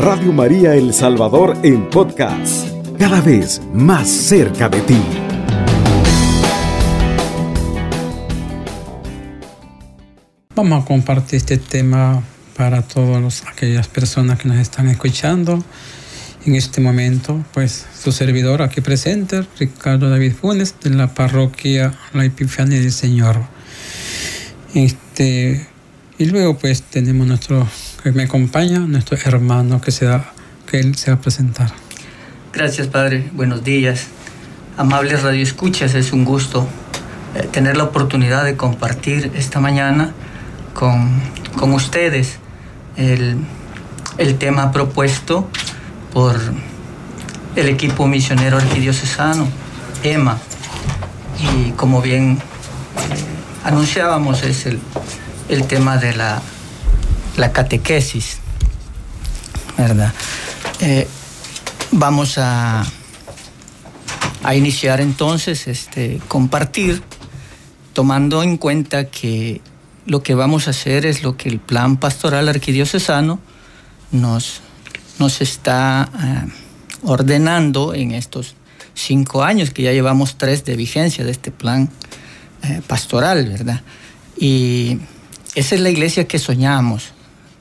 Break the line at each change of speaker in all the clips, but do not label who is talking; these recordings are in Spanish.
Radio María El Salvador en podcast, cada vez más cerca de ti.
Vamos a compartir este tema para todas aquellas personas que nos están escuchando en este momento, pues su servidor aquí presente, Ricardo David Funes, de la parroquia La Epifania del Señor. Este, y luego pues tenemos nuestro, que me acompaña, nuestro hermano que, se da, que él se va a presentar.
Gracias Padre, buenos días. Amables radioescuchas, es un gusto eh, tener la oportunidad de compartir esta mañana con, con ustedes el, el tema propuesto por el equipo misionero arquidiocesano, EMA. Y como bien eh, anunciábamos, es el, el tema de la, la catequesis, ¿verdad? Eh, vamos a, a iniciar entonces este compartir, tomando en cuenta que lo que vamos a hacer es lo que el plan pastoral arquidiocesano nos, nos está eh, ordenando en estos cinco años, que ya llevamos tres de vigencia de este plan eh, pastoral, ¿verdad? Y esa es la iglesia que soñamos,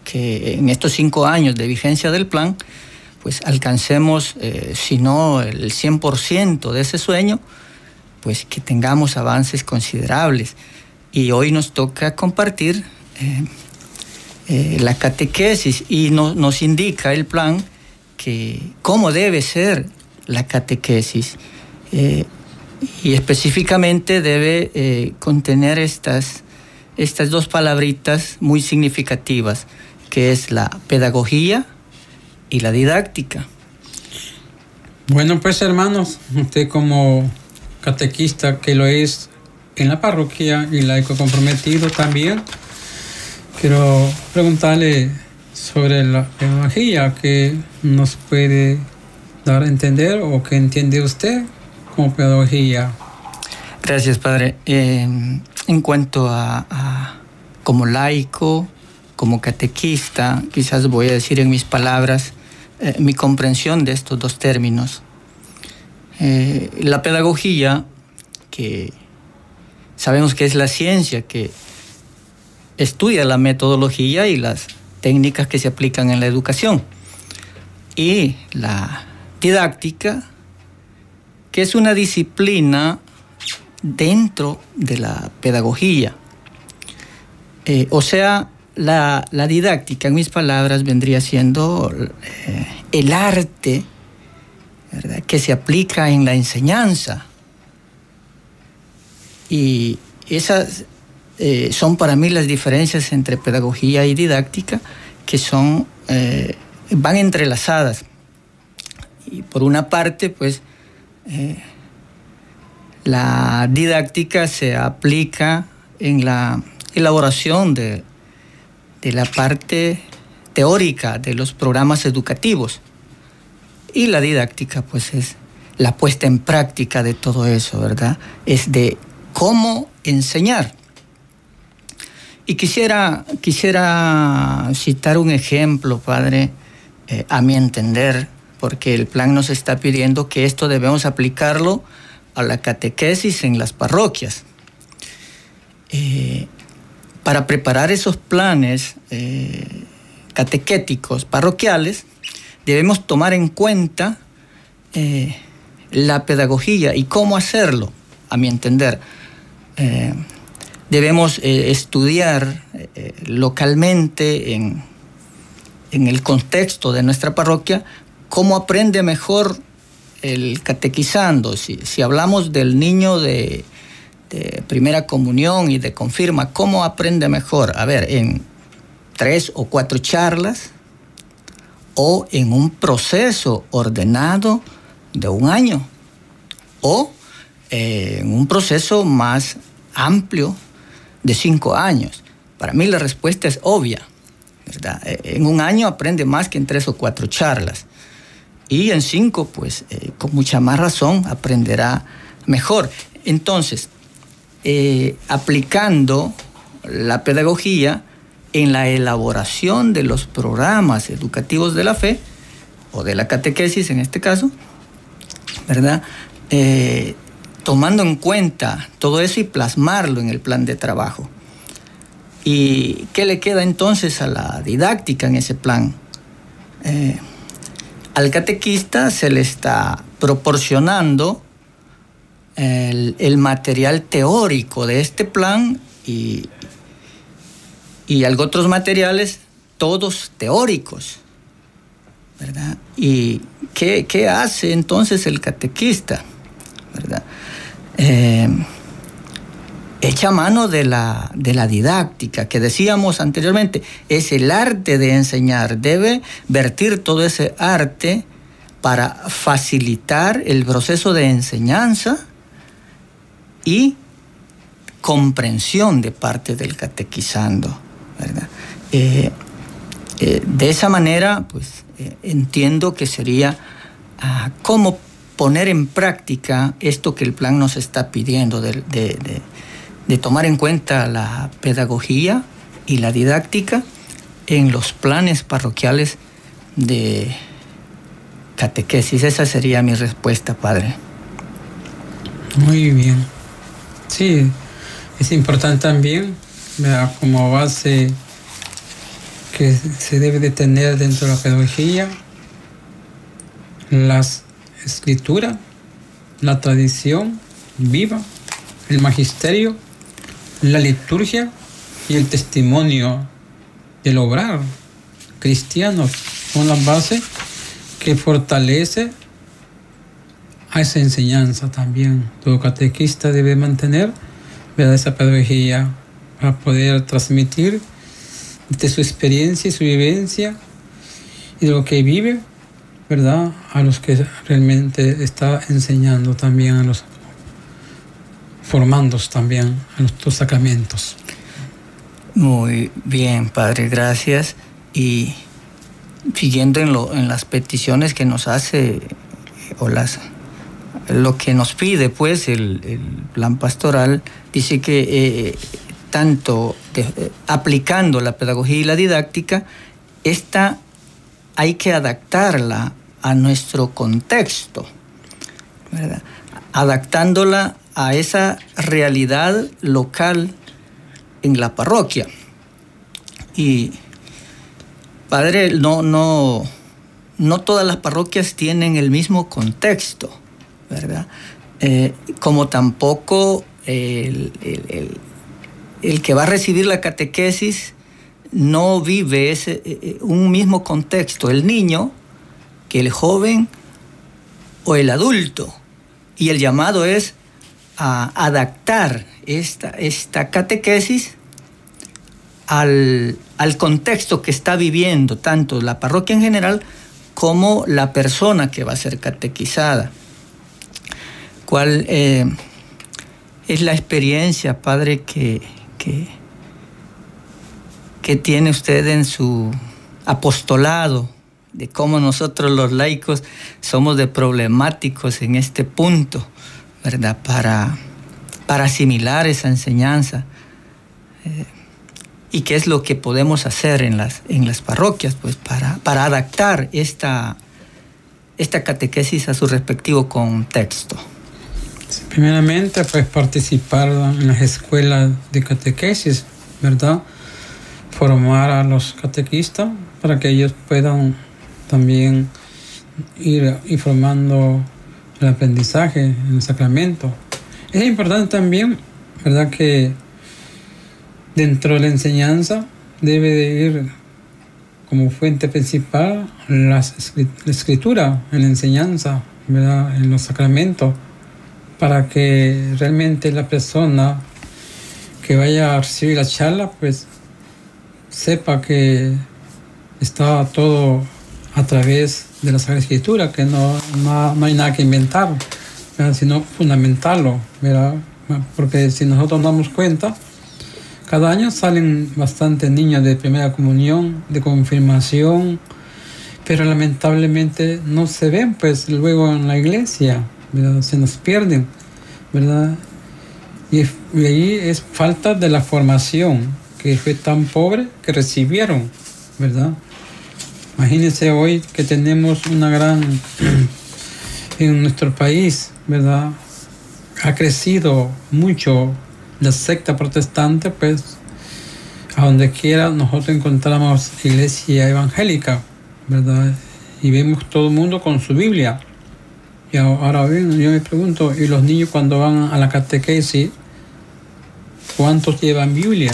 que en estos cinco años de vigencia del plan, pues alcancemos, eh, si no el 100% de ese sueño, pues que tengamos avances considerables. Y hoy nos toca compartir eh, la catequesis y nos indica el plan que cómo debe ser la catequesis. Eh, y específicamente debe eh, contener estas, estas dos palabritas muy significativas, que es la pedagogía y la didáctica.
Bueno, pues hermanos, usted como catequista que lo es en la parroquia y laico comprometido también, Quiero preguntarle sobre la pedagogía que nos puede dar a entender o que entiende usted como pedagogía.
Gracias, Padre. en cuanto a, como laico, como catequista, quizás voy a decir en mis palabras eh, mi comprensión de estos dos términos. Eh, la pedagogía, que sabemos que es la ciencia que estudia la metodología y las técnicas que se aplican en la educación. Y la didáctica, que es una disciplina dentro de la pedagogía. Eh, o sea, la, didáctica, en mis palabras, vendría siendo eh, el arte que se aplica en la enseñanza. Y esas eh, son para mí las diferencias entre pedagogía y didáctica que son, eh, van entrelazadas. Y por una parte, pues, la didáctica se aplica en la elaboración de, de la parte teórica de los programas educativos. Y la didáctica, pues, es la puesta en práctica de todo eso, ¿verdad? Es de cómo enseñar. Y quisiera, quisiera citar un ejemplo, padre, eh, a mi entender, porque el plan nos está pidiendo que esto debemos aplicarlo a la catequesis en las parroquias. Eh, para preparar esos planes eh, catequéticos parroquiales, debemos tomar en cuenta la pedagogía y cómo hacerlo, a mi entender debemos eh, estudiar eh, localmente en, el contexto de nuestra parroquia cómo aprende mejor el catequizando. Si, hablamos del niño de, primera comunión y de confirma, ¿cómo aprende mejor? A ver, en tres o cuatro charlas o en un proceso ordenado de un año o eh, en un proceso más amplio de cinco años? Para mí la respuesta es obvia. Eh, en un año aprende más que en tres o cuatro charlas. Y en cinco, pues eh, con mucha más razón, aprenderá mejor. Entonces, eh, aplicando la pedagogía, en la elaboración de los programas educativos de la fe, o de la catequesis en este caso, ¿verdad? Eh, tomando en cuenta todo eso y plasmarlo en el plan de trabajo. ¿Y qué le queda entonces a la didáctica en ese plan? Eh, al catequista se le está proporcionando el, material teórico de este plan y, y otros materiales, todos teóricos. ¿verdad? ¿Y qué, hace entonces el catequista? ¿verdad? Eh, echa mano de la, de la didáctica, que decíamos anteriormente, es el arte de enseñar, debe vertir todo ese arte para facilitar el proceso de enseñanza y comprensión de parte del catequizando. Eh, eh, de esa manera, pues eh, entiendo que sería ah, cómo poner en práctica esto que el plan nos está pidiendo de de tomar en cuenta la pedagogía y la didáctica en los planes parroquiales de catequesis. Esa sería mi respuesta, padre.
Muy bien. Sí, es importante también como base que se debe de tener dentro de la pedagogía las escrituras, la tradición viva, el magisterio la liturgia y el testimonio del obrar cristiano. La base que fortalece a esa enseñanza también. Todo catequista debe mantener esa pedagogía para poder transmitir de su experiencia y su vivencia y de lo que vive, ¿verdad? A los que realmente está enseñando también a los formándose también en los sacramentos.
Muy bien, Padre, gracias. Y siguiendo en, lo, en las peticiones que nos hace o las lo que nos pide pues el, plan pastoral dice que eh, tanto eh, aplicando la pedagogía y la didáctica esta hay que adaptarla a nuestro contexto adaptándola a esa realidad local en la parroquia. Y padre, no, no, no todas las parroquias tienen el mismo contexto, ¿verdad? Eh, como tampoco el, que va a recibir la catequesis no vive ese, eh, eh, un mismo contexto, el niño, que el joven o el adulto. Y el llamado es a adaptar esta, esta catequesis al, contexto que está viviendo tanto la parroquia en general como la persona que va a ser catequizada. ¿Cuál eh, es la experiencia, padre, que, que, tiene usted en su apostolado? de cómo nosotros los laicos somos de problemáticos en este punto ¿verdad? Para, para asimilar esa enseñanza. Eh, y qué es lo que podemos hacer en las, en las parroquias, pues para, para adaptar esta, esta catequesis a su respectivo contexto.
Primeramente, pues participar en las escuelas de catequesis, ¿verdad? Formar a los catequistas para que ellos puedan también ir informando el aprendizaje en el sacramento. Es importante también, ¿verdad?, que dentro de la enseñanza debe de ir como fuente principal la escritura en la enseñanza, ¿verdad?, en los sacramentos, para que realmente la persona que vaya a recibir la charla, pues sepa que está todo a través de la Sagrada Escritura, que no, no, hay nada que inventar, sino fundamentarlo, porque si nosotros nos damos cuenta, cada año salen bastantes niños de primera comunión, de confirmación, pero lamentablemente no se ven pues luego en la iglesia, se nos pierden, ¿verdad? Y, y ahí es falta de la formación que fue tan pobre que recibieron, ¿verdad? Imagínense hoy que tenemos una gran, en nuestro país, ¿verdad? Ha crecido mucho la secta protestante, pues a donde quiera nosotros encontramos iglesia evangélica, ¿verdad? Y vemos todo el mundo con su Biblia. Ahora bien, yo me pregunto, ¿y los niños cuando van a la catequesis, cuántos llevan Biblia?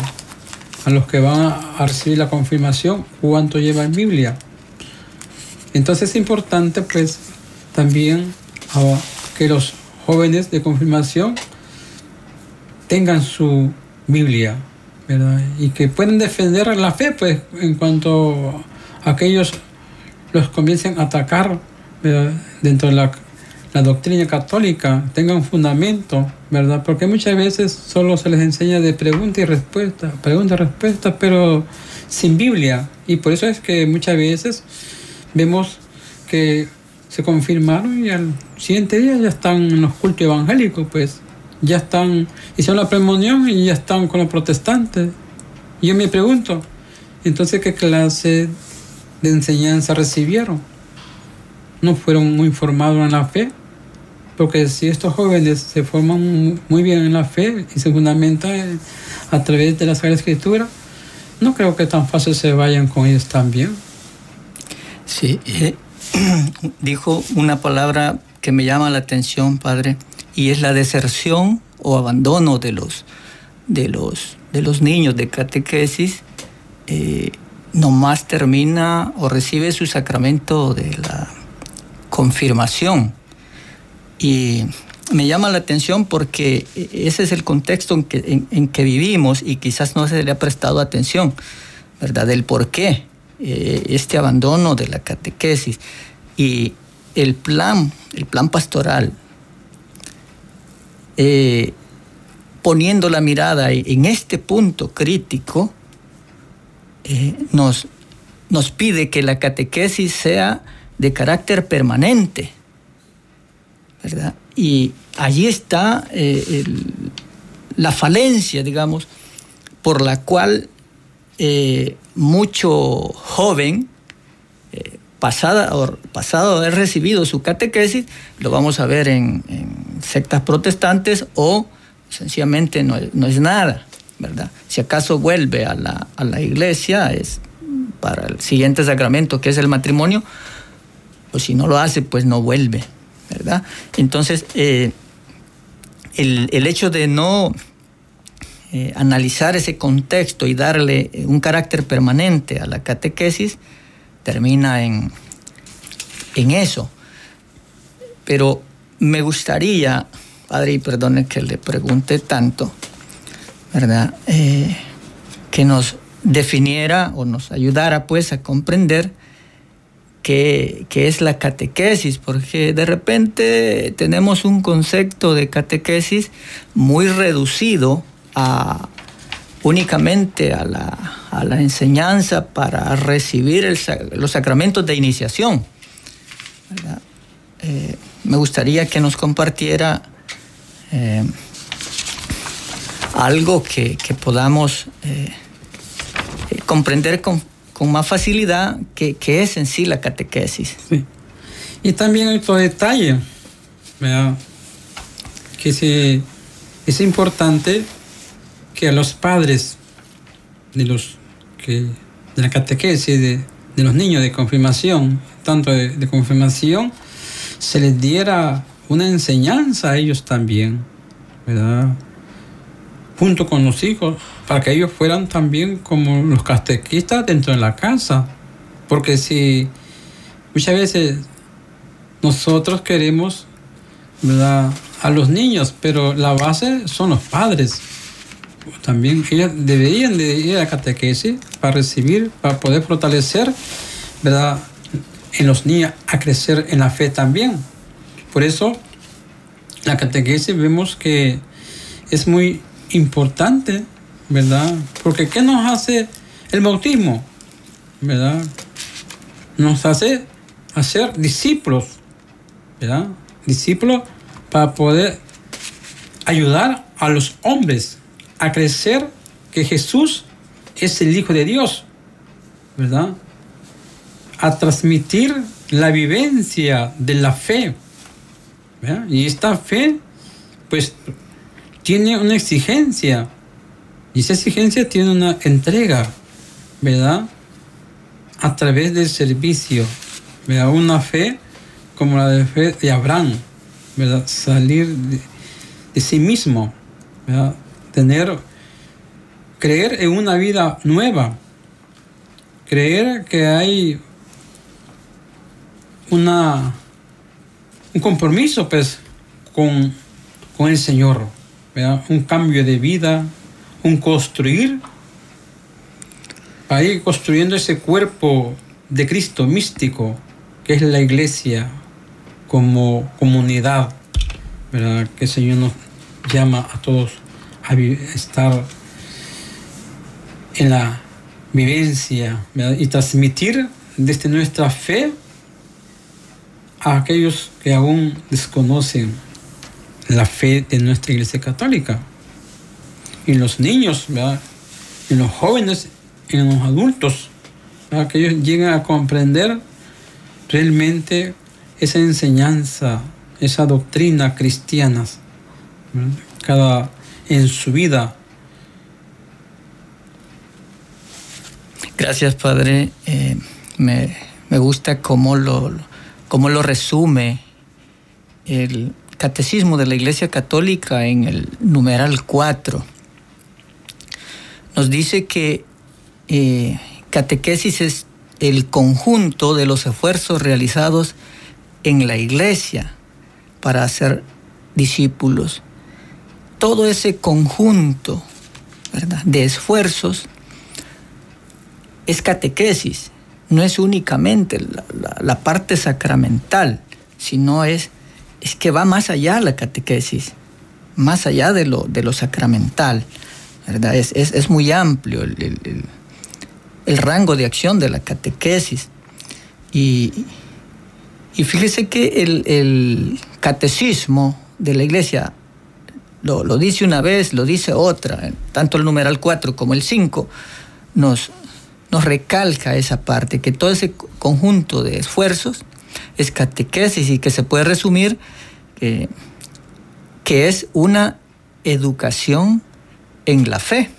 A los que van a recibir la confirmación, ¿cuántos llevan Biblia? Entonces es importante pues también que los jóvenes de confirmación tengan su Biblia, ¿verdad? Y que puedan defender la fe, pues, en cuanto aquellos los comiencen a atacar dentro de la, doctrina católica, tengan fundamento, ¿verdad? Porque muchas veces solo se les enseña de pregunta y respuesta, pregunta y respuesta, pero sin Biblia. Y por eso es que muchas veces vemos que se confirmaron y al siguiente día ya están en los cultos evangélicos, pues ya están, hicieron la premonición y ya están con los protestantes. Y yo me pregunto, entonces, ¿qué clase de enseñanza recibieron? ¿No fueron muy formados en la fe? Porque si estos jóvenes se forman muy bien en la fe y se fundamentan a través de la Sagrada Escritura, no creo que tan fácil se vayan con ellos también.
Sí, dijo una palabra que me llama la atención, Padre, y es la deserción o abandono de los, de los, de los niños de catequesis, eh, nomás termina o recibe su sacramento de la confirmación. Y me llama la atención porque ese es el contexto en que, en, que vivimos y quizás no se le ha prestado atención, ¿verdad? Del por qué eh, este abandono de la catequesis. Y el plan, el plan pastoral eh, poniendo la mirada en este punto crítico, eh, nos, nos pide que la catequesis sea de carácter permanente, Y allí está eh, la falencia, digamos, por la cual mucho joven pasada, pasado haber recibido su catequesis, lo vamos a ver en, sectas protestantes o sencillamente no, es nada, ¿verdad? Si acaso vuelve a la, iglesia, es para el siguiente sacramento que es el matrimonio, o si no lo hace, pues no vuelve, Entonces, eh, el, hecho de no eh, analizar ese contexto y darle un carácter permanente a la catequesis, termina en, en eso. Pero me gustaría, padre, y perdone que le pregunte tanto, ¿verdad? Eh, que nos definiera o nos ayudara pues a comprender qué, es la catequesis, porque de repente tenemos un concepto de catequesis muy reducido a, únicamente a la, enseñanza para recibir los sacramentos de iniciación. Eh, me gustaría que nos compartiera eh, algo que, podamos eh, comprender con, más facilidad que, es en sí la catequesis.
Y también otro detalle, que es importante que a los padres de los que de la catequesis de, de los niños de confirmación, tanto de, confirmación, se les diera una enseñanza a ellos también, ¿verdad? Junto con los hijos, para que ellos fueran también como los catequistas dentro de la casa. Porque si muchas veces nosotros queremos, ¿verdad? A los niños, pero la base son los padres también ellas deberían de ir a catequesis para recibir, para poder fortalecer, ¿verdad? En los niños a crecer en la fe también. Por eso, la catequesis vemos que es muy importante, ¿verdad? Porque ¿qué nos hace el bautismo? ¿Verdad? Nos hace hacer discípulos, ¿verdad? Discípulos para poder ayudar a los hombres a crecer, que Jesús es el Hijo de Dios, ¿verdad? A transmitir la vivencia de la fe. Y esta fe, pues, tiene una exigencia. Y esa exigencia tiene una entrega, ¿verdad? A través del servicio, ¿verdad? Una fe como la de fe de Abraham, ¿verdad? Salir de, sí mismo, ¿verdad? Tener, creer en una vida nueva, creer que hay una, un compromiso pues con, con el Señor, un cambio de vida, un construir, ahí construyendo ese cuerpo de Cristo místico que es la iglesia como comunidad, ¿verdad? que el Señor nos llama a todos a estar en la vivencia y transmitir desde nuestra fe a aquellos que aún desconocen la fe de nuestra iglesia católica. En los niños, en los jóvenes, en los adultos, que ellos lleguen a comprender realmente esa enseñanza, esa doctrina cristiana, cada en su vida.
Gracias, Padre. Eh, me, gusta cómo lo, cómo lo resume el Catecismo de la Iglesia Católica en el numeral 4. Nos dice que eh, catequesis es el conjunto de los esfuerzos realizados en la iglesia para hacer discípulos. Todo ese conjunto de esfuerzos es catequesis, no es únicamente la, parte sacramental, sino es, es que va más allá la catequesis, más allá de lo, de lo sacramental. ¿verdad? Es, muy amplio el, el, rango de acción de la catequesis. Y, y fíjese que el, catecismo de la iglesia lo, dice una vez, lo dice otra, tanto el numeral 4 como el 5 nos, nos recalca esa parte, que todo ese conjunto de esfuerzos es catequesis y que se puede resumir que, que es una educación en la fe.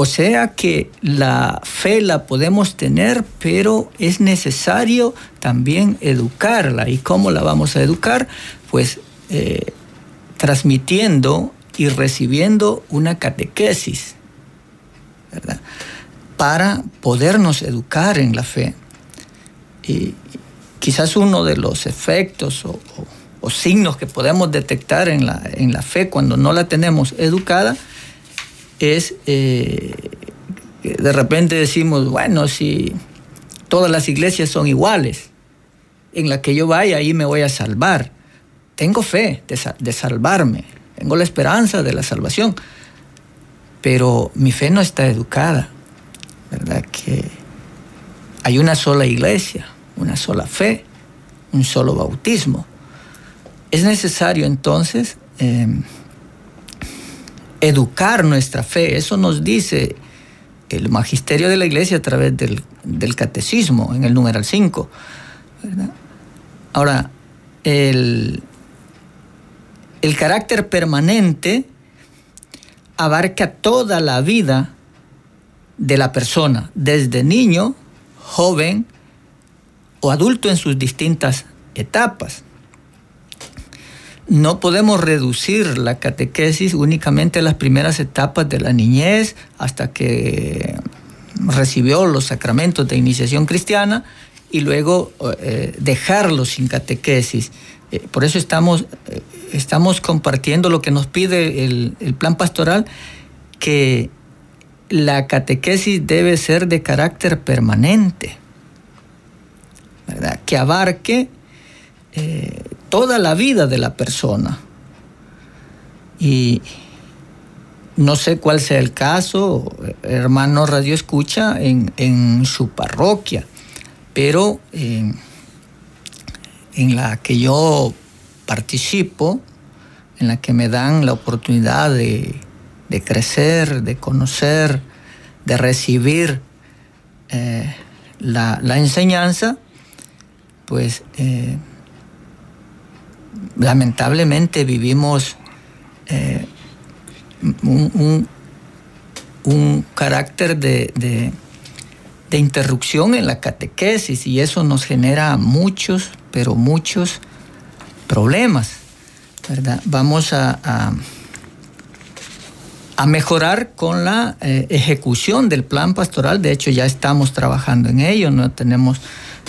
O sea que la fe la podemos tener, pero es necesario también educarla. ¿Y cómo la vamos a educar? Pues eh, transmitiendo y recibiendo una catequesis, ¿verdad? Para podernos educar en la fe. Y quizás uno de los efectos o, signos que podemos detectar en la, en la fe cuando no la tenemos educada es eh, de repente decimos, bueno, si todas las iglesias son iguales, en la que yo vaya ahí me voy a salvar. Tengo fe de, salvarme, tengo la esperanza de la salvación, pero mi fe no está educada, ¿verdad? Que hay una sola iglesia, una sola fe, un solo bautismo. Es necesario entonces em, educar nuestra fe. Eso nos dice el magisterio de la iglesia a través del, catecismo, en el numeral 5. Ahora, el, el carácter permanente abarca toda la vida de la persona, desde niño, joven o adulto en sus distintas etapas no podemos reducir la catequesis únicamente a las primeras etapas de la niñez hasta que recibió los sacramentos de iniciación cristiana y luego eh, dejarlo sin catequesis. Eh, por eso estamos, eh, estamos compartiendo lo que nos pide el, plan pastoral, que la catequesis debe ser de carácter permanente, ¿verdad? que abarque toda la vida de la persona. Y no sé cuál sea el caso, hermano Radio Escucha, en, su parroquia, pero en, la que yo participo, en la que me dan la oportunidad de, de crecer, de conocer, de recibir eh, la, enseñanza, pues eh, lamentablemente vivimos eh, un, carácter de, de, interrupción en la catequesis y eso nos genera muchos, pero muchos problemas. ¿verdad? Vamos a mejorar con la eh, ejecución del plan pastoral. De hecho, ya estamos trabajando en ello, no tenemos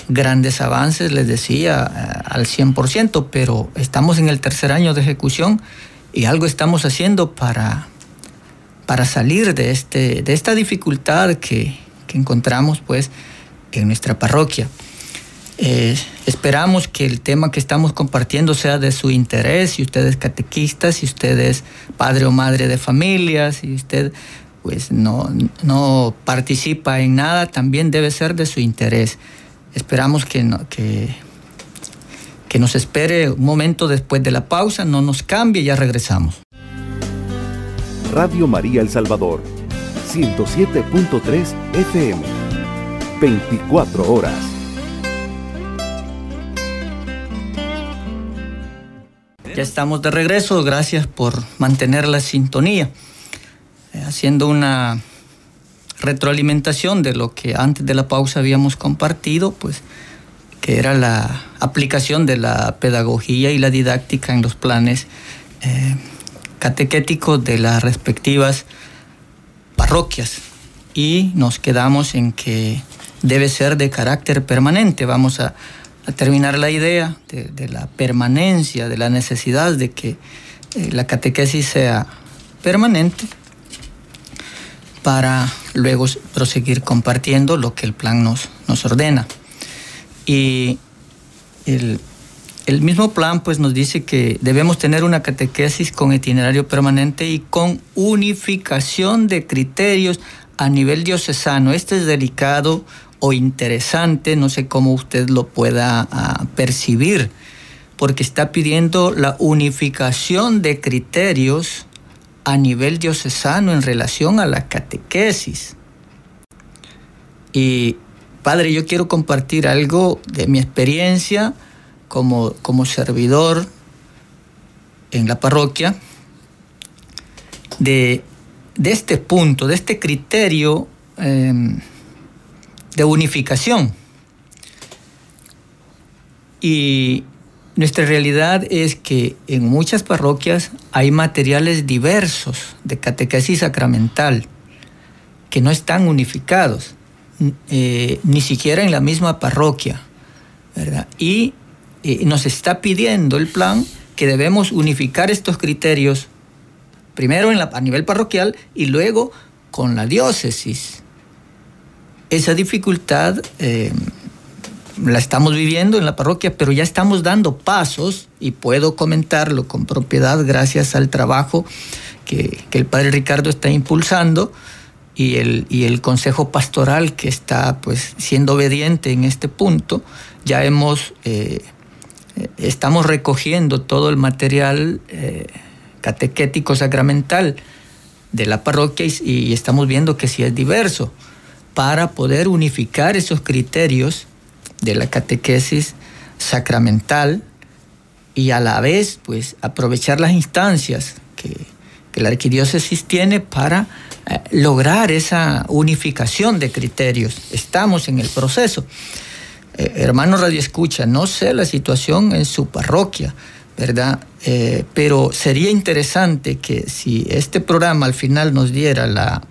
grandes avances, les decía, eh, al 100%, pero estamos en el tercer año de ejecución y algo estamos haciendo para, para salir de, este, de esta dificultad que, que encontramos pues, en nuestra parroquia. Eh, esperamos que el tema que estamos compartiendo sea de su interés, si usted es catequista, si usted es padre o madre de familia, si usted pues no, no participa en nada, también debe ser de su interés. Esperamos que, que, que nos espere un momento después de la pausa, no nos cambie, ya regresamos.
Radio María El Salvador, 107.3 FM, 24 horas.
Ya estamos de regreso, gracias por mantener la sintonía, eh, haciendo una retroalimentación de lo que antes de la pausa habíamos compartido, pues que era la aplicación de la pedagogía y la didáctica en los planes eh, catequéticos de las respectivas parroquias. Y nos quedamos en que debe ser de carácter permanente. Vamos a terminar la idea de, la permanencia, de la necesidad de que eh, la catequesis sea permanente para luego proseguir compartiendo lo que el plan nos, nos ordena. Y el, el mismo plan pues nos dice que debemos tener una catequesis con itinerario permanente y con unificación de criterios a nivel diocesano. Este es delicado o interesante, no sé cómo usted lo pueda ah, percibir, porque está pidiendo la unificación de criterios a nivel diocesano en relación a la catequesis. Y padre, yo quiero compartir algo de mi experiencia como, como servidor en la parroquia, de, este punto, de este criterio. Em, de unificación. Y nuestra realidad es que en muchas parroquias hay materiales diversos de catequesis sacramental que no están unificados, eh, ni siquiera en la misma parroquia. Y eh, nos está pidiendo el plan que debemos unificar estos criterios, primero a nivel parroquial y luego con la diócesis. Esa dificultad eh, la estamos viviendo en la parroquia, pero ya estamos dando pasos y puedo comentarlo con propiedad gracias al trabajo que, el padre Ricardo está impulsando y el, y el consejo pastoral que está pues siendo obediente en este punto. Ya hemos, eh, estamos recogiendo todo el material eh, catequético sacramental de la parroquia y, y estamos viendo que sí es diverso para poder unificar esos criterios de la catequesis sacramental y a la vez pues aprovechar las instancias que, la arquidiócesis tiene para eh, lograr esa unificación de criterios. Estamos en el proceso. Eh, hermano Radio Escucha, no sé la situación en su parroquia, ¿verdad? Eh, pero sería interesante que si este programa al final nos diera la,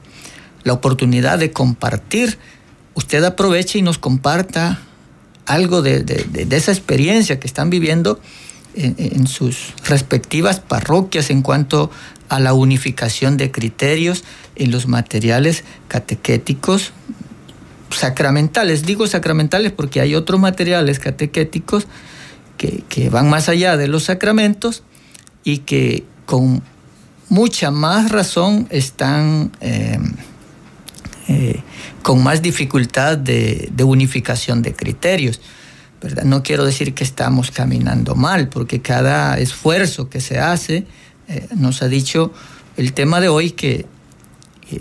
la oportunidad de compartir, usted aproveche y nos comparta algo de, esa experiencia que están viviendo en, sus respectivas parroquias en cuanto a la unificación de criterios en los materiales catequéticos sacramentales. Digo sacramentales porque hay otros materiales catequéticos que, van más allá de los sacramentos y que con mucha más razón están eh, eh, con más dificultad de, unificación de criterios. ¿verdad? No quiero decir que estamos caminando mal, porque cada esfuerzo que se hace, eh, nos ha dicho el tema de hoy que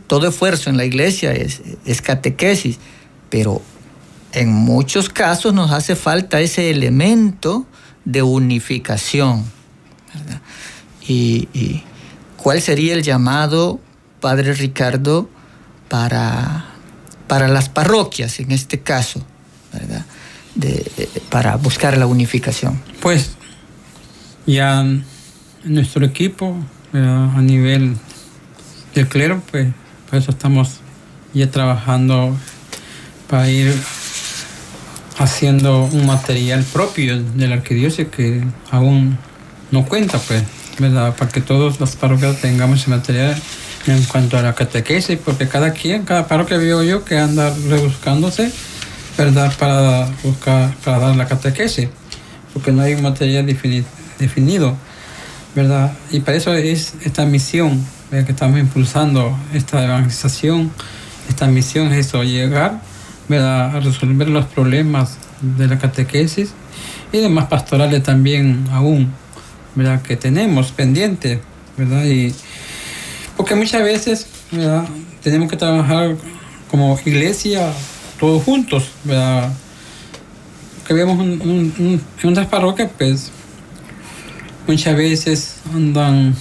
todo esfuerzo en la iglesia es, es catequesis, pero en muchos casos nos hace falta ese elemento de unificación. Y, cuál sería el llamado, Padre Ricardo, para, para las parroquias en este caso, ¿verdad? para buscar la unificación?
Pues ya nuestro equipo a nivel del clero, pues por eso estamos ya trabajando para ir haciendo un material propio de la arquidiócesis que aún no cuenta, pues, ¿verdad? Para que todas las parroquias tengamos ese material en cuanto a la catequesis, porque cada quien, cada parroquia veo yo que anda rebuscándose, ¿verdad? Para buscar, para dar la catequesis, porque no hay un material definido, ¿verdad? Y para eso es esta misión que estamos impulsando, esta evangelización, esta misión es eso, llegar a resolver los problemas de la catequesis y demás pastorales también aún ¿verdad? que tenemos pendientes, ¿verdad? Y porque muchas veces tenemos que trabajar como iglesia todos juntos, ¿verdad? que vemos en otras parroquias, pues muchas veces andan,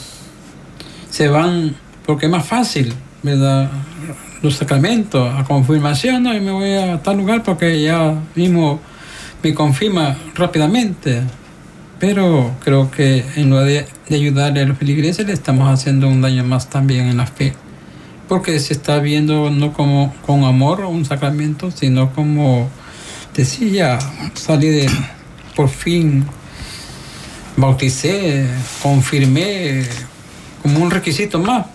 se van porque es más fácil, ¿verdad? los sacramentos, a confirmación, no, y me voy a tal lugar porque ya mismo me confirma rápidamente. Pero creo que en lugar de, ayudarle a los feligreses le estamos haciendo un daño más también en la fe. Porque se está viendo no como con amor un sacramento, sino como decía, salí de, por fin bauticé, confirmé como un requisito más.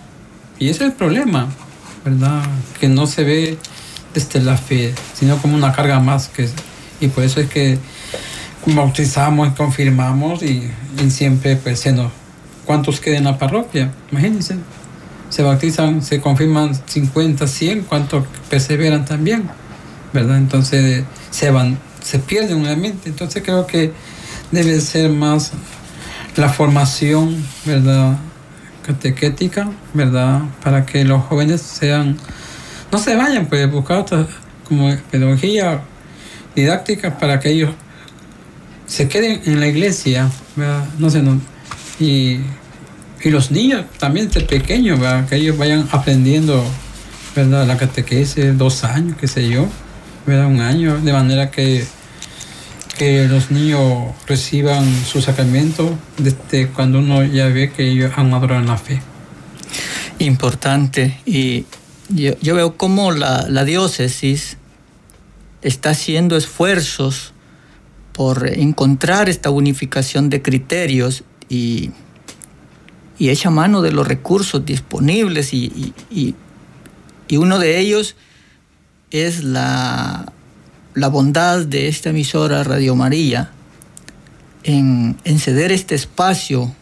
Y ese es el problema. ¿verdad? Que no se ve desde la fe, sino como una carga más. Que, y por eso es que bautizamos confirmamos y, siempre, pues, ¿cuántos quedan en la parroquia? Imagínense. Se bautizan, se confirman 50, 100, ¿cuántos perseveran también? ¿Verdad? Entonces se van, se pierden nuevamente. Entonces creo que debe ser más la formación, ¿verdad? catequética, ¿verdad? Para que los jóvenes sean, no se vayan, pues buscar otra como pedagogía didáctica para que ellos se queden en la iglesia, ¿verdad? No sé, no, y, y los niños también desde pequeños, ¿verdad? Que ellos vayan aprendiendo, ¿verdad? La catequesis, dos años, qué sé yo, ¿verdad? Un año, de manera que que los niños reciban su sacramento desde cuando uno ya ve que ellos han madurado en la fe.
Importante. Y yo, veo cómo la, diócesis está haciendo esfuerzos por encontrar esta unificación de criterios y, y echa mano de los recursos disponibles y, y uno de ellos es la la bondad de esta emisora Radio María en, ceder este espacio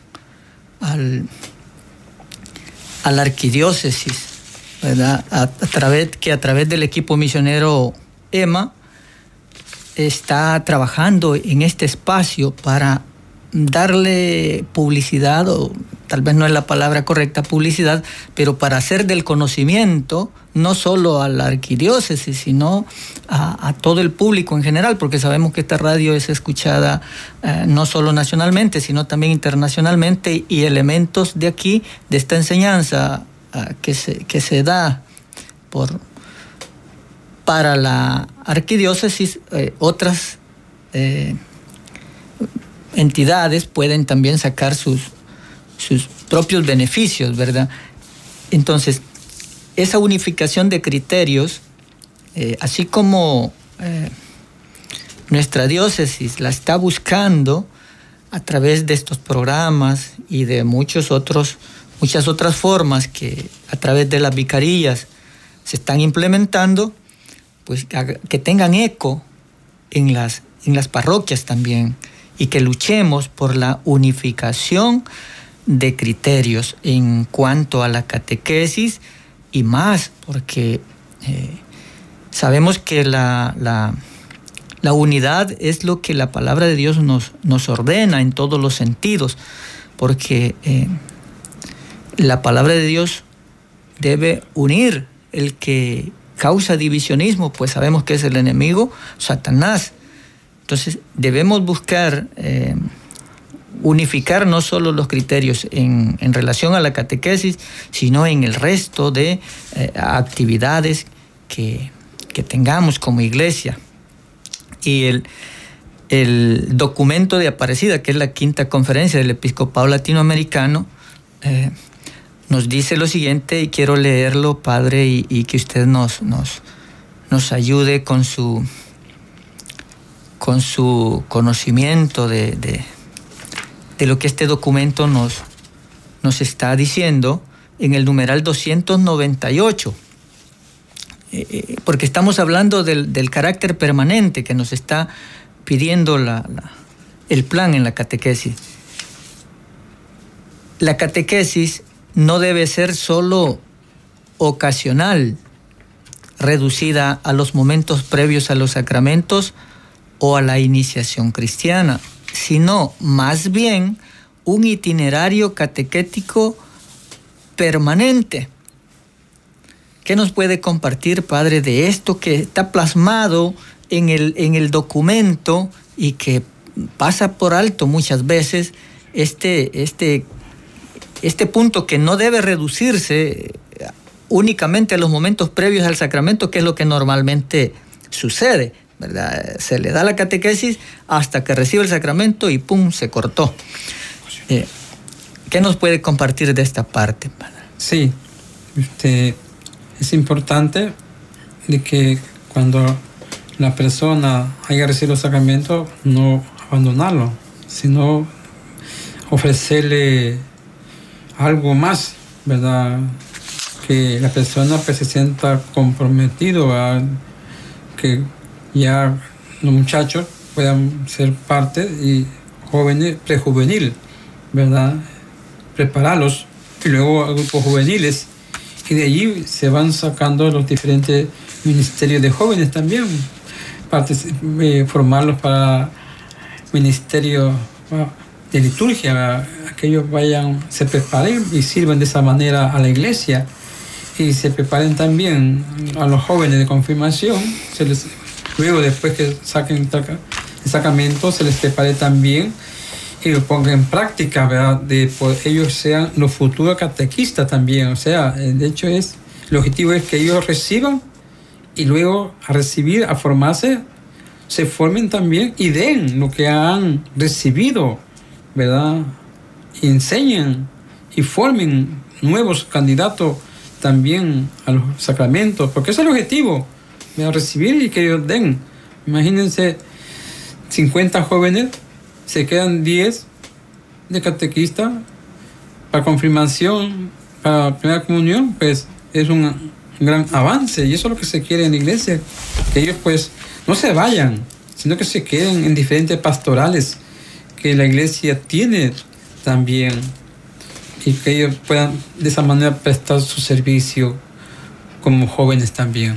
al, a la arquidiócesis, ¿verdad? A, través, que a través del equipo misionero EMA está trabajando en este espacio para darle publicidad, o tal vez no es la palabra correcta, publicidad, pero para hacer del conocimiento no solo a la arquidiócesis, sino a, todo el público en general, porque sabemos que esta radio es escuchada eh, no solo nacionalmente, sino también internacionalmente, y elementos de aquí, de esta enseñanza eh, que, se, que se da por, para la arquidiócesis, eh, otras entidades pueden también sacar sus, sus propios beneficios, ¿verdad? Entonces, esa unificación de criterios, eh, así como eh, nuestra diócesis la está buscando a través de estos programas y de muchos otros, muchas otras formas que a través de las vicarías se están implementando, pues que tengan eco en las, en las parroquias también y que luchemos por la unificación de criterios en cuanto a la catequesis y más, porque eh, sabemos que la, la, unidad es lo que la palabra de Dios nos, nos ordena en todos los sentidos, porque eh, la palabra de Dios debe unir el que causa divisionismo, pues sabemos que es el enemigo, Satanás. Entonces debemos buscar eh, unificar no solo los criterios en, relación a la catequesis, sino en el resto de eh, actividades que, tengamos como iglesia. Y el, el, documento de Aparecida, que es la quinta conferencia del episcopado latinoamericano, eh, nos dice lo siguiente, y quiero leerlo, Padre, y, que usted nos, nos, nos, ayude con su, con su conocimiento de, de, lo que este documento nos, nos está diciendo en el numeral 298 eh, eh, porque estamos hablando del, carácter permanente que nos está pidiendo el plan en la catequesis. La catequesis no debe ser solo ocasional, reducida a los momentos previos a los sacramentos o a la iniciación cristiana, sino más bien un itinerario catequético permanente. ¿Qué nos puede compartir, Padre, de esto que está plasmado en el, en el documento y que pasa por alto muchas veces este, este este punto que no debe reducirse únicamente a los momentos previos al sacramento, que es lo que normalmente sucede. ¿verdad? Se le da la catequesis hasta que recibe el sacramento y ¡pum! se cortó. Eh, ¿Qué nos puede compartir de esta parte?
Sí, este, es importante de que cuando la persona haya recibido el sacramento, no abandonarlo, sino ofrecerle algo más, ¿verdad? Que la persona pues, se sienta comprometido a que ya los muchachos puedan ser parte y jóvenes, prejuvenil, ¿verdad? Prepararlos y luego a grupos juveniles y de allí se van sacando los diferentes ministerios de jóvenes también, eh, formarlos para ministerio de liturgia, que ellos vayan, se preparen y sirvan de esa manera a la iglesia y se preparen también a los jóvenes de confirmación, se les, luego después que saquen el sacramento, se les prepare también y lo pongan en práctica, ¿verdad? De ellos sean los futuros catequistas también, o sea, de hecho es, el objetivo es que ellos reciban y luego a recibir, a formarse, se formen también y den lo que han recibido, ¿verdad? Enseñen y formen nuevos candidatos también a los sacramentos, porque es el objetivo, de recibir y que ellos den. Imagínense, 50 jóvenes, se quedan 10 de catequista para confirmación, para primera comunión, pues es un gran avance y eso es lo que se quiere en la iglesia, que ellos pues no se vayan, sino que se queden en diferentes pastorales que la iglesia tiene también y que ellos puedan de esa manera prestar su servicio como jóvenes también.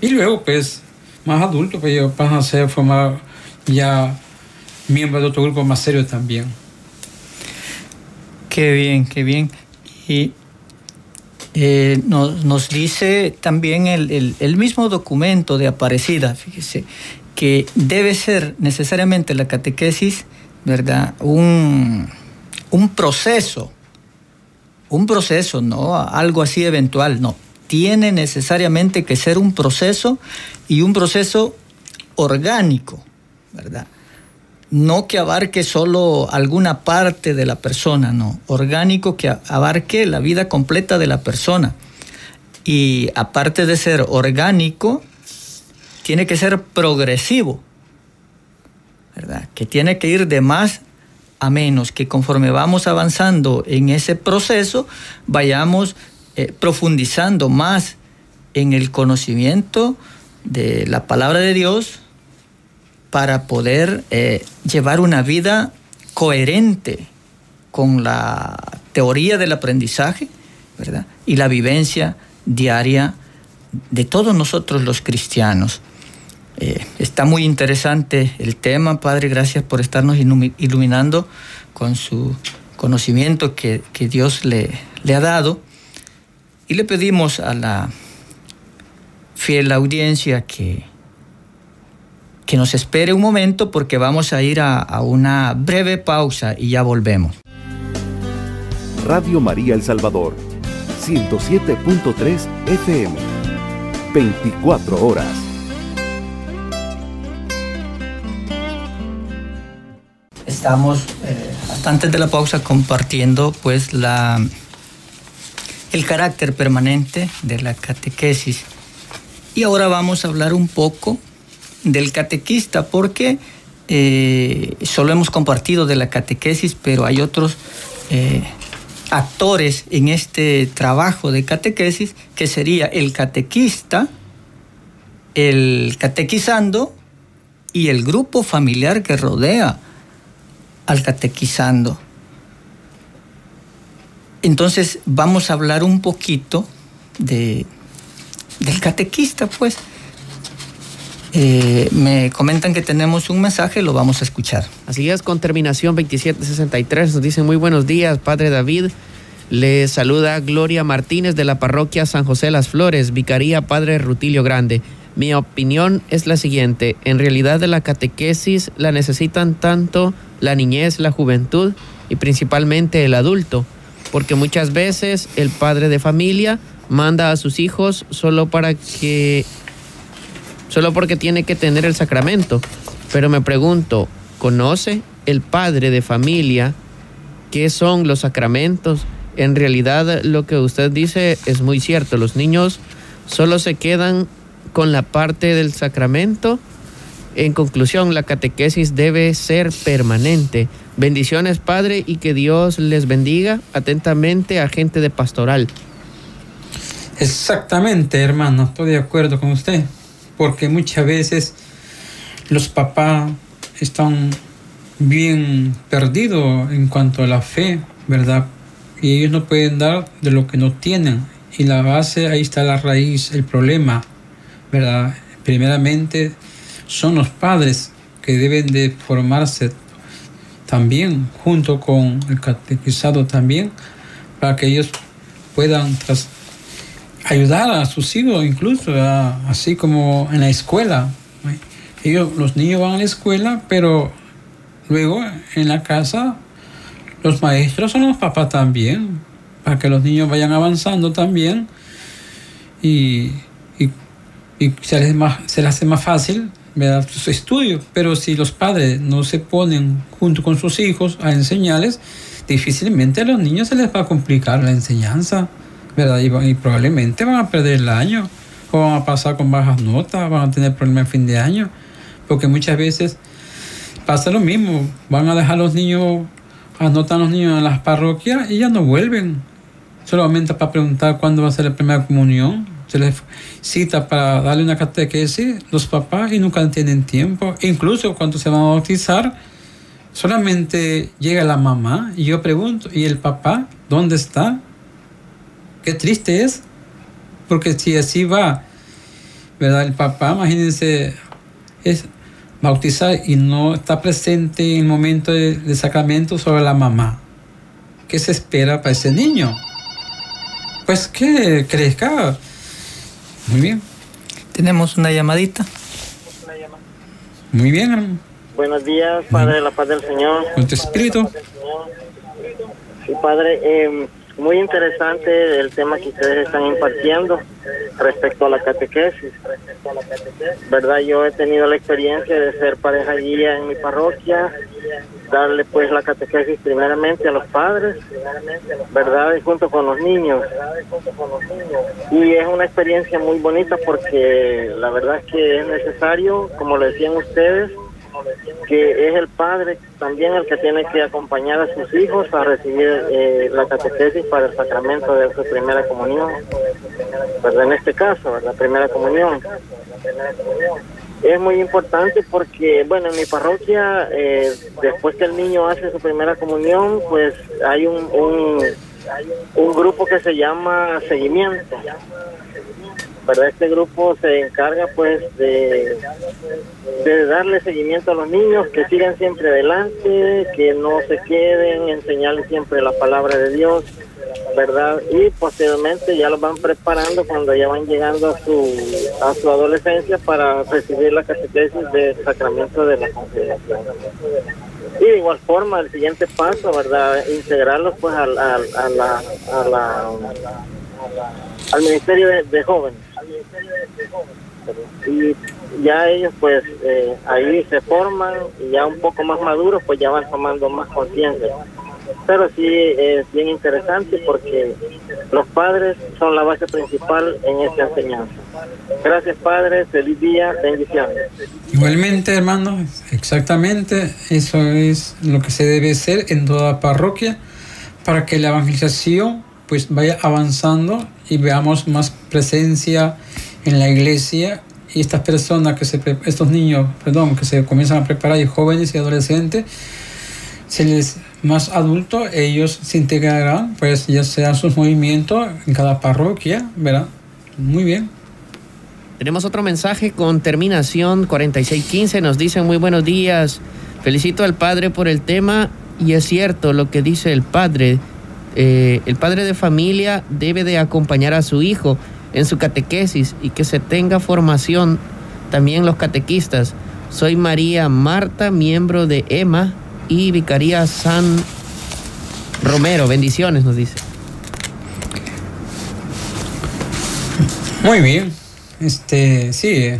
Y luego, pues, más adultos, pues ellos van a ser formar ya miembros de otro grupo más serio también.
Qué bien, qué bien. Y eh, nos, nos, dice también el, el, mismo documento de Aparecida, fíjese, que debe ser necesariamente la catequesis, ¿verdad? Un un proceso, un proceso, no algo así eventual, no. Tiene necesariamente que ser un proceso y un proceso orgánico, ¿verdad? No que abarque solo alguna parte de la persona, no. Orgánico que abarque la vida completa de la persona. Y aparte de ser orgánico, tiene que ser progresivo, ¿verdad? Que tiene que ir de más a menos que conforme vamos avanzando en ese proceso, vayamos eh, profundizando más en el conocimiento de la palabra de Dios para poder eh, llevar una vida coherente con la teoría del aprendizaje ¿verdad? y la vivencia diaria de todos nosotros los cristianos. Eh, está muy interesante el tema, Padre, gracias por estarnos iluminando con su, conocimiento que, Dios le, le ha dado. Y le pedimos a la fiel audiencia que, que nos espere un momento porque vamos a ir a, a, una breve pausa y ya volvemos.
Radio María El Salvador, 107.3 FM, 24 horas.
Estamos eh, antes de la pausa compartiendo pues la el carácter permanente de la catequesis. Y ahora vamos a hablar un poco del catequista, porque eh, solo hemos compartido de la catequesis, pero hay otros eh, actores en este trabajo de catequesis, que sería el catequista, el catequizando y el grupo familiar que rodea al catequizando. Entonces vamos a hablar un poquito de, del catequista, pues. Eh, me comentan que tenemos un mensaje, lo vamos a escuchar.
Así es, con terminación 2763 nos dice muy buenos días, Padre David. Le saluda Gloria Martínez de la parroquia San José Las Flores, Vicaría Padre Rutilio Grande. Mi opinión es la siguiente, en realidad la catequesis la necesitan tanto la niñez, la juventud y principalmente el adulto porque muchas veces el padre de familia manda a sus hijos solo para que solo porque tiene que tener el sacramento. Pero me pregunto, ¿conoce el padre de familia qué son los sacramentos? En realidad lo que usted dice es muy cierto, los niños solo se quedan con la parte del sacramento. En conclusión, la catequesis debe ser permanente. Bendiciones, Padre, y que Dios les bendiga atentamente a gente de pastoral.
Exactamente, hermano, estoy de acuerdo con usted, porque muchas veces los papás están bien perdidos en cuanto a la fe, ¿verdad? Y ellos no pueden dar de lo que no tienen. Y la base, ahí está la raíz, el problema, ¿verdad? Primeramente son los padres que deben de formarse también, junto con el catequizado también, para que ellos puedan ayudar a sus hijos, incluso así como en la escuela. Ellos, los niños van a la escuela, pero luego en la casa los maestros son los papás también, para que los niños vayan avanzando también y, se, les más, se les hace más fácil sus estudios, pero si los padres no se ponen junto con sus hijos a enseñarles, difícilmente a los niños se les va a complicar la enseñanza, ¿verdad? Y, probablemente van a perder el año, o van a pasar con bajas notas, van a tener problemas a fin de año, porque muchas veces pasa lo mismo, van a dejar a los niños, anotan a los niños en las parroquias y ya no vuelven, solamente para preguntar cuándo va a ser la primera comunión, se les cita para darle una catequesis los papás y nunca tienen tiempo. Incluso cuando se van a bautizar, solamente llega la mamá y yo pregunto, ¿y el papá dónde está? Qué triste es, porque si así va, ¿verdad? El papá, imagínense, es bautizar y no está presente en el momento del sacramento sobre la mamá. ¿Qué se espera para ese niño? Pues que crezca muy bien.
Tenemos una llamadita.
Muy bien, hermano.
Buenos días, Padre de la Paz del Señor.
Con tu espíritu.
Sí, Padre, eh, muy interesante el tema que ustedes están impartiendo respecto a la catequesis. ¿Verdad? Yo he tenido la experiencia de ser pareja guía en mi parroquia, darle pues la catequesis primeramente a los padres, ¿verdad? Y junto con los niños. Y es una experiencia muy bonita porque la verdad es que es necesario, como lo decían ustedes, que es el padre también el que tiene que acompañar a sus hijos a recibir eh, la catequesis para el sacramento de su primera comunión, ¿verdad? En este caso, la primera comunión. Es muy importante porque, bueno, en mi parroquia, eh, después que el niño hace su primera comunión, pues hay un, un, un grupo que se llama seguimiento ¿verdad? Este grupo se encarga pues de, darle seguimiento a los niños, que sigan siempre adelante, que no se queden, enseñarles siempre la palabra de Dios, ¿verdad? Y posteriormente ya los van preparando cuando ya van llegando a su, a su adolescencia para recibir la catequesis del sacramento de la confirmación. Y de igual forma, el siguiente paso, ¿verdad? Integrarlos pues al, al, a la, a la, al Ministerio de, Jóvenes. Y ya ellos pues eh, ahí se forman y ya un poco más maduros pues ya van tomando más conciencia. Pero sí es bien interesante porque los padres son la base principal en esta enseñanza. Gracias Padre, feliz día, bendiciones.
Igualmente hermano, exactamente. Eso es lo que se debe hacer en toda parroquia para que la evangelización pues vaya avanzando y veamos más presencia en la iglesia y estas personas que se estos niños, perdón, que se comienzan a preparar y jóvenes y adolescentes se les más adultos, ellos se integrarán, pues ya sea sus movimientos en cada parroquia, ¿verdad? Muy bien.
Tenemos otro mensaje con terminación 4615. Nos dicen muy buenos días. Felicito al padre por el tema y es cierto lo que dice el padre. Eh, el padre de familia debe de acompañar a su hijo en su catequesis y que se tenga formación también los catequistas. Soy María Marta, miembro de EMA y Vicaría San Romero. Bendiciones, nos dice.
Muy bien. Este, sí,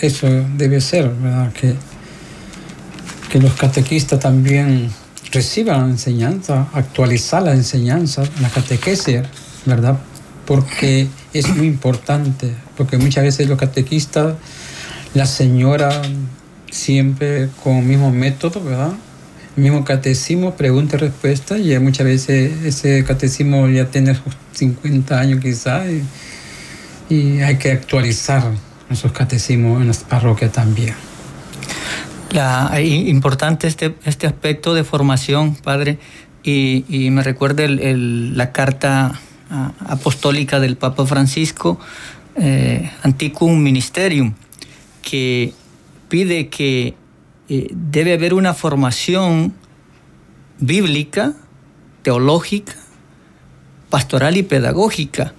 eso debe ser, ¿verdad? Que, que los catequistas también reciban la enseñanza, actualizar la enseñanza, la catequesis, ¿verdad? Porque es muy importante, porque muchas veces los catequistas, la señora siempre con el mismo método, ¿verdad? El mismo catecismo, pregunta y respuesta, y muchas veces ese catecismo ya tiene 50 años quizás, y, hay que actualizar nuestros catecismos en las parroquias también.
La, importante este, este aspecto de formación, padre, y, me recuerda la carta apostólica del Papa Francisco, eh, Anticum Ministerium, que pide que eh, debe haber una formación bíblica, teológica, pastoral y pedagógica,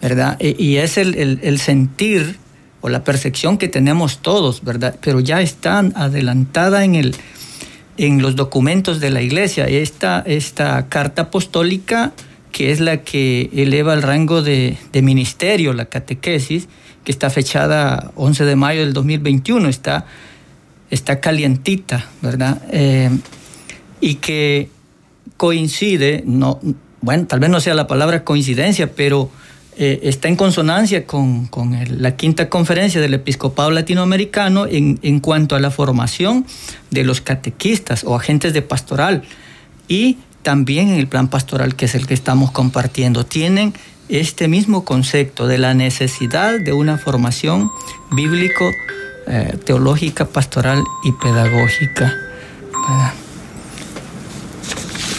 ¿verdad? E, y es el, sentir o la percepción que tenemos todos, ¿verdad? Pero ya está adelantada en, el, en los documentos de la iglesia. Esta, esta carta apostólica, que es la que eleva el rango de, ministerio, la catequesis, que está fechada 11 de mayo del 2021, está, está calientita, ¿verdad? Eh, y que coincide, no, bueno, tal vez no sea la palabra coincidencia, pero eh, está en consonancia con, la quinta conferencia del episcopado latinoamericano en, en, cuanto a la formación de los catequistas o agentes de pastoral y también en el plan pastoral que es el que estamos compartiendo. Tienen este mismo concepto de la necesidad de una formación bíblico, eh, teológica, pastoral y pedagógica.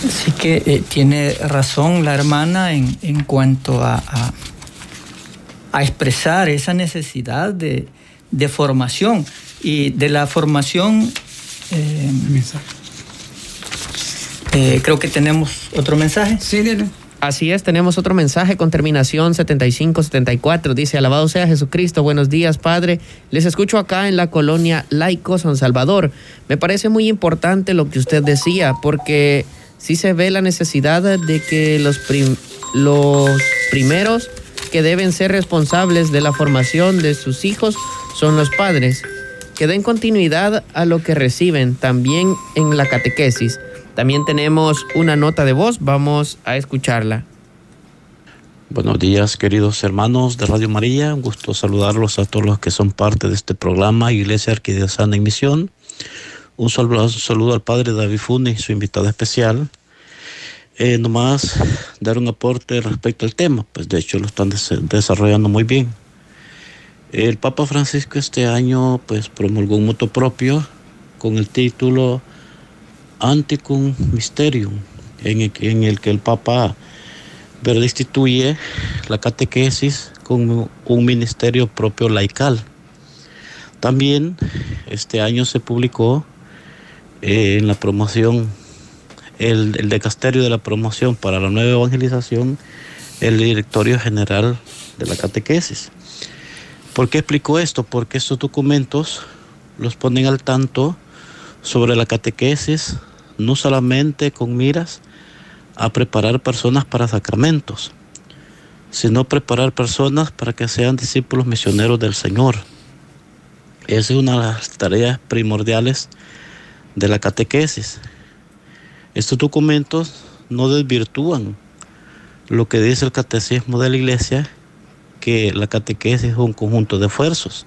Así que eh, tiene razón la hermana en, cuanto a, a, expresar esa necesidad de, formación y de la formación. Eh, creo que tenemos otro mensaje.
Sí, dile.
Así es, tenemos otro mensaje con terminación 7574. Dice, alabado sea Jesucristo, buenos días Padre. Les escucho acá en la colonia Laico San Salvador. Me parece muy importante lo que usted decía, porque sí se ve la necesidad de que los, los primeros que deben ser responsables de la formación de sus hijos son los padres, que den continuidad a lo que reciben también en la catequesis también tenemos una nota de voz, vamos a escucharla.
Buenos días, queridos hermanos de Radio María. Un gusto saludarlos a todos los que son parte de este programa Iglesia Arquidiocesana en Misión. Un saludo, al padre David Funi, su invitado especial. Eh, nomás dar un aporte respecto al tema, pues de hecho lo están desarrollando muy bien. El Papa Francisco este año pues promulgó un moto propio con el título Anticum Mysterium, en el, que el Papa ¿verdad? la catequesis como un ministerio propio laical. También este año se publicó eh, en la promoción, el, el decasterio de la promoción para la nueva evangelización, el directorio general de la catequesis. ¿Por qué explico esto? Porque estos documentos los ponen al tanto sobre la catequesis, no solamente con miras a preparar personas para sacramentos, sino preparar personas para que sean discípulos misioneros del Señor. Esa es una de las tareas primordiales de la catequesis. Estos documentos no desvirtúan lo que dice el catecismo de la iglesia, que la catequesis es un conjunto de esfuerzos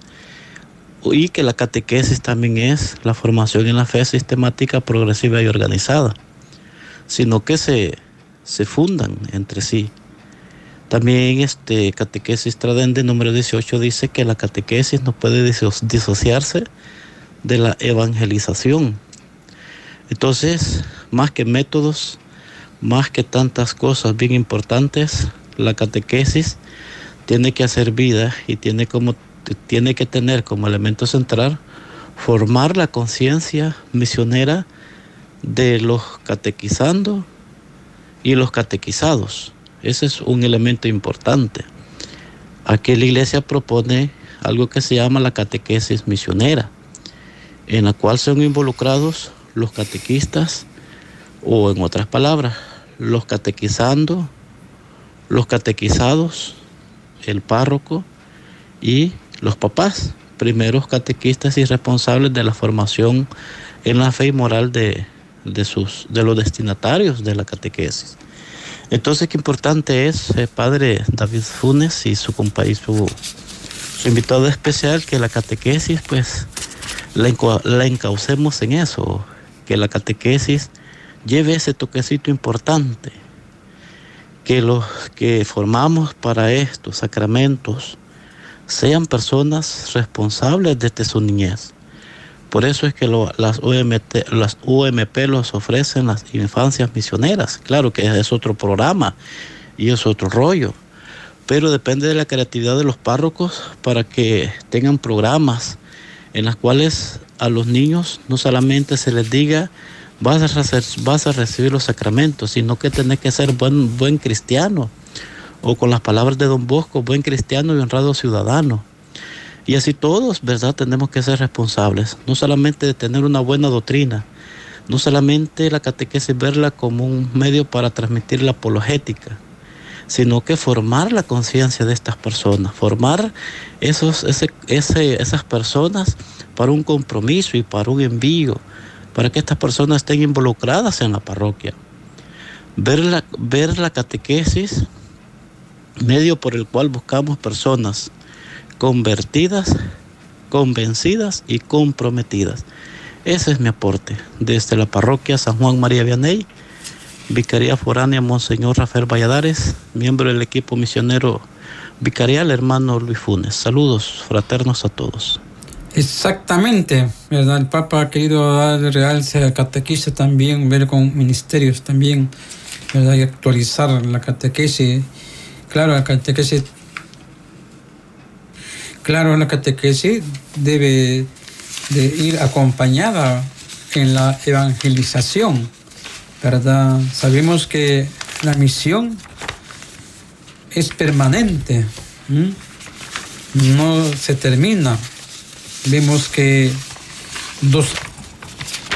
y que la catequesis también es la formación en la fe sistemática, progresiva y organizada, sino que se, se fundan entre sí. También este catequesis tradende número 18 dice que la catequesis no puede disociarse de la evangelización. Entonces, más que métodos, más que tantas cosas bien importantes, la catequesis tiene que hacer vida y tiene, como, tiene que tener como elemento central formar la conciencia misionera de los catequizando y los catequizados. Ese es un elemento importante. Aquí la iglesia propone algo que se llama la catequesis misionera, en la cual son involucrados los catequistas o en otras palabras, los catequizando, los catequizados, el párroco y los papás, primeros catequistas y responsables de la formación en la fe y moral de, sus, de los destinatarios de la catequesis. Entonces, qué importante es, eh, padre David Funes y su compañero, su, su, invitado especial, que la catequesis, pues, la, la encaucemos en eso, que la catequesis lleve ese toquecito importante, que los que formamos para estos sacramentos sean personas responsables desde su niñez. Por eso es que las, las UMP los ofrecen las infancias misioneras. Claro que es otro programa y es otro rollo. Pero depende de la creatividad de los párrocos para que tengan programas en los cuales a los niños no solamente se les diga vas a, vas a recibir los sacramentos, sino que tenés que ser buen, buen cristiano. O con las palabras de Don Bosco, buen cristiano y honrado ciudadano. Y así todos, ¿verdad? Tenemos que ser responsables, no solamente de tener una buena doctrina, no solamente la catequesis verla como un medio para transmitir la apologética, sino que formar la conciencia de estas personas, formar esos, ese, esas personas para un compromiso y para un envío, para que estas personas estén involucradas en la parroquia. Ver la, ver la catequesis, medio por el cual buscamos personas convertidas, convencidas y comprometidas. Ese es mi aporte desde la parroquia San Juan María Vianney, Vicaría Foránea Monseñor Rafael Valladares, miembro del equipo misionero vicarial hermano Luis Funes. Saludos fraternos a todos.
Exactamente, ¿verdad? El Papa ha querido dar realce al catequista también, ver con ministerios también, ¿verdad? Y actualizar la catequesis. Claro, la catequesis, claro, la catequesis debe de ir acompañada en la evangelización, ¿verdad? Sabemos que la misión es permanente, no se termina vemos que dos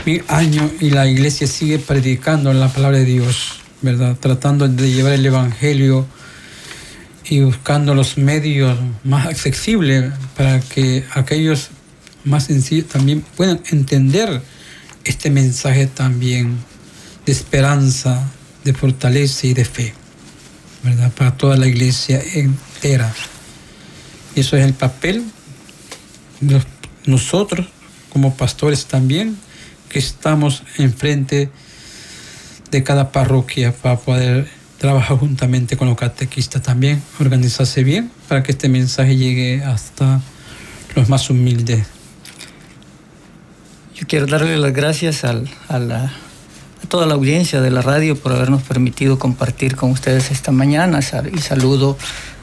mil años y la iglesia sigue predicando la palabra de Dios, ¿verdad? Tratando de llevar el Evangelio y buscando los medios más accesibles para que aquellos más sencillos también puedan entender este mensaje también de esperanza, de fortaleza y de fe, ¿verdad? Para toda la iglesia entera. Y eso es el papel de nosotros como pastores también, que estamos enfrente de cada parroquia para poder trabajar juntamente con los catequistas también, organizarse bien para que este mensaje llegue hasta los más humildes.
Yo quiero darle las gracias a, a toda la audiencia de la radio por habernos permitido compartir con ustedes esta mañana y saludo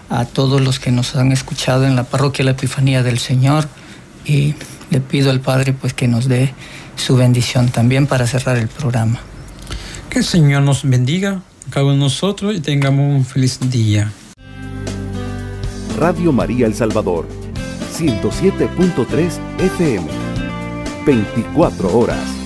a todos los que nos han escuchado en la parroquia La Epifanía del Señor y le pido al Padre pues que nos dé su bendición también para cerrar el programa.
Que el Señor nos bendiga cada uno nosotros y tengamos un feliz día.
Radio María El Salvador, 107.3 FM, 24 horas.